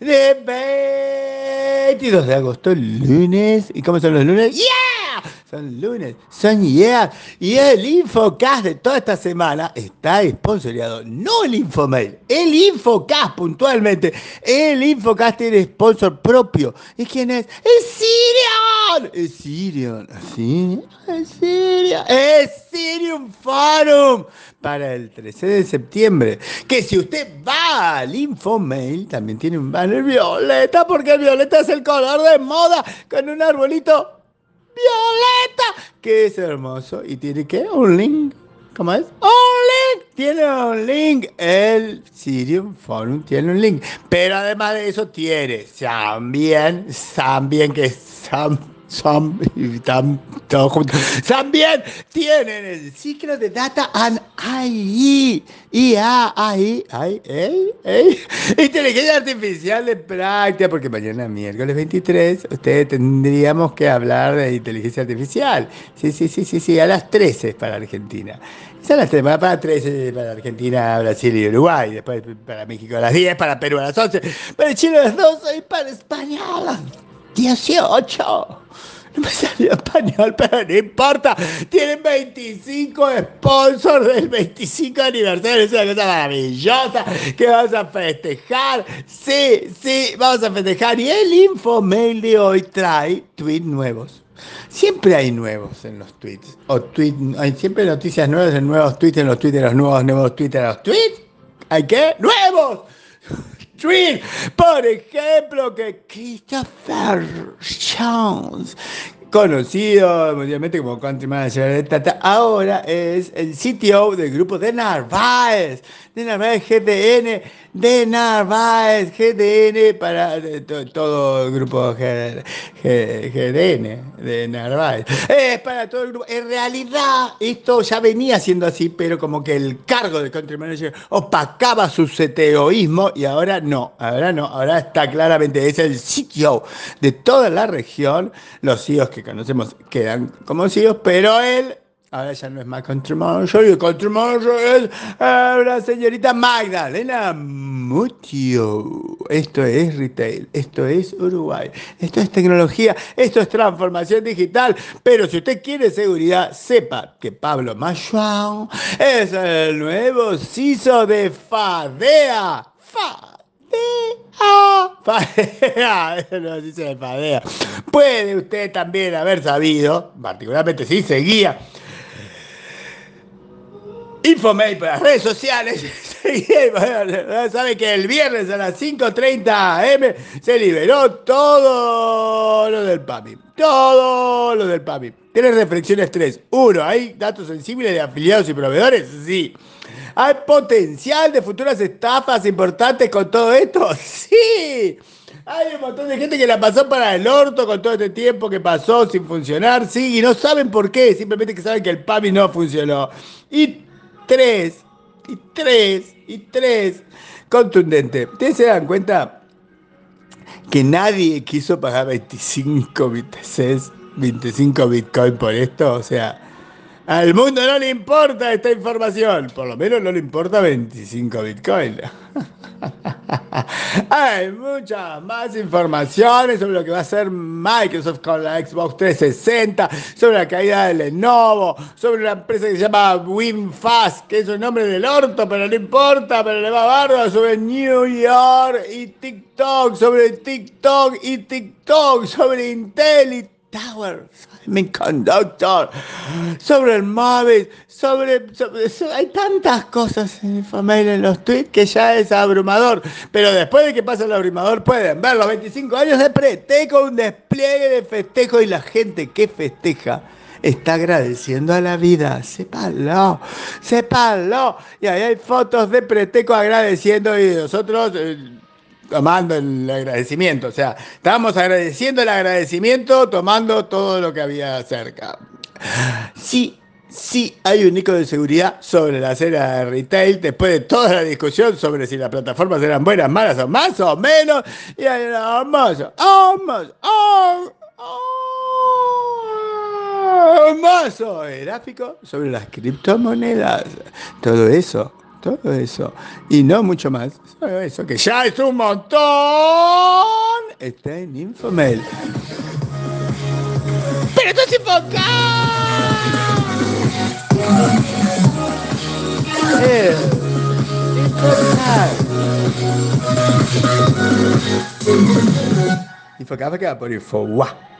de 22 de agosto, lunes. ¿Y cómo son los lunes? ¡Yeah! Son lunes, son yeah. Y el Infocast de toda esta semana está sponsoreado. No el Infomail, el Infocast puntualmente. El Infocast tiene sponsor propio. ¿Y quién es? ¡Es Sirion! Es Sirion. ¿Sí? Es Sirion. Es Sirium Forum para el 13 de septiembre. Que si usted va al Infomail, también tiene un banner violeta, porque el violeta es el color de moda, con un arbolito violeta, que es hermoso. Y tiene que un link. ¿Cómo es? ¡Un link! Tiene un link. El Sirium Forum tiene un link. Pero además de eso tiene también, también que es también tienen el ciclo de Data and AI. IA, AI, AI, Inteligencia artificial de práctica, porque mañana miércoles 23 ustedes tendríamos que hablar de inteligencia artificial. Sí, sí, sí, sí, sí, a las 13 para Argentina. Las 3, para 13 para Argentina, Brasil y Uruguay, después para México a las 10, para Perú a las 11, para Chile a las 12 y para España a las 18. No me salió español, pero no importa. Tienen 25 sponsors del 25 aniversario. Es una cosa maravillosa que vamos a festejar. Sí, sí, vamos a festejar. Y el infomail de hoy trae tweets nuevos. Siempre hay nuevos en los tweets. O tweet, hay siempre noticias nuevas en nuevos tweets, en los tweets, en los nuevos, nuevos tweets, en los tweets. ¿Hay qué? ¡Nuevos! Por ejemplo, que Christopher Jones, conocido mundialmente como country manager de Tata, ahora es el CTO del grupo de Narváez, de Narváez GTN, de Narváez GTN para todo el grupo GDN de Narváez. Es para todo el grupo. En realidad, esto ya venía siendo así, pero como que el cargo de country manager opacaba su CTOismo y ahora no, ahora no, ahora está claramente, es el CTO de toda la región. Los CEOs que conocemos quedan como CEOs, pero él Ahora ya no es más country manager, el country manager es eh, la señorita Magdalena Mutio. Esto es retail, esto es Uruguay, esto es tecnología, esto es transformación digital. Pero si usted quiere seguridad, sepa que Pablo Machuan es el nuevo CISO de FADEA. FADEA. Fadea. Puede usted también haber sabido, particularmente si seguía Infomail para las redes sociales. Sabe que el viernes a las 5.30 am se liberó todo lo del PAMI. Todo lo del PAMI. Tres reflexiones, tres. Uno, ¿hay datos sensibles de afiliados y proveedores? Sí. ¿Hay potencial de futuras estafas importantes con todo esto? Sí. Hay un montón de gente que la pasó para el orto con todo este tiempo que pasó sin funcionar, sí, y no saben por qué, simplemente que saben que el PAMI no funcionó. Y tres, y tres, y tres. Contundente. ¿Ustedes se dan cuenta que nadie quiso pagar 25 BTCs, 25 Bitcoin por esto? O sea, al mundo no le importa esta información. Por lo menos no le importa 25 Bitcoin. Hay muchas más informaciones sobre lo que va a hacer Microsoft con la Xbox 360, sobre la caída de Lenovo, sobre una empresa que se llama WinFast, que es un nombre del orto, pero no importa, pero le va barba, sobre New York y TikTok, sobre TikTok y TikTok, sobre Intel y Tower, Semiconductor, sobre el móvil, sobre, Hay tantas cosas en familia en los tweets que ya es abrumador. Pero después de que pase el abrumador pueden ver los 25 años de Preteco, un despliegue de festejo y la gente que festeja está agradeciendo a la vida. Sépalo, sépalo. Y ahí hay fotos de Preteco agradeciendo y nosotros... Eh, tomando el agradecimiento. O sea, estábamos agradeciendo el agradecimiento tomando todo lo que había cerca. Sí, sí hay un icono de seguridad sobre la escena de retail después de toda la discusión sobre si las plataformas eran buenas, malas o más o menos. Y hay un hermoso, hermoso, hermoso gráfico sobre las criptomonedas. Todo eso todo eso. Y no mucho más. Solo eso, que ya es un montón. Está en Infomail. ¡Pero esto es Infocal! Eh, Infocal. Infocal va a quedar por Infowa.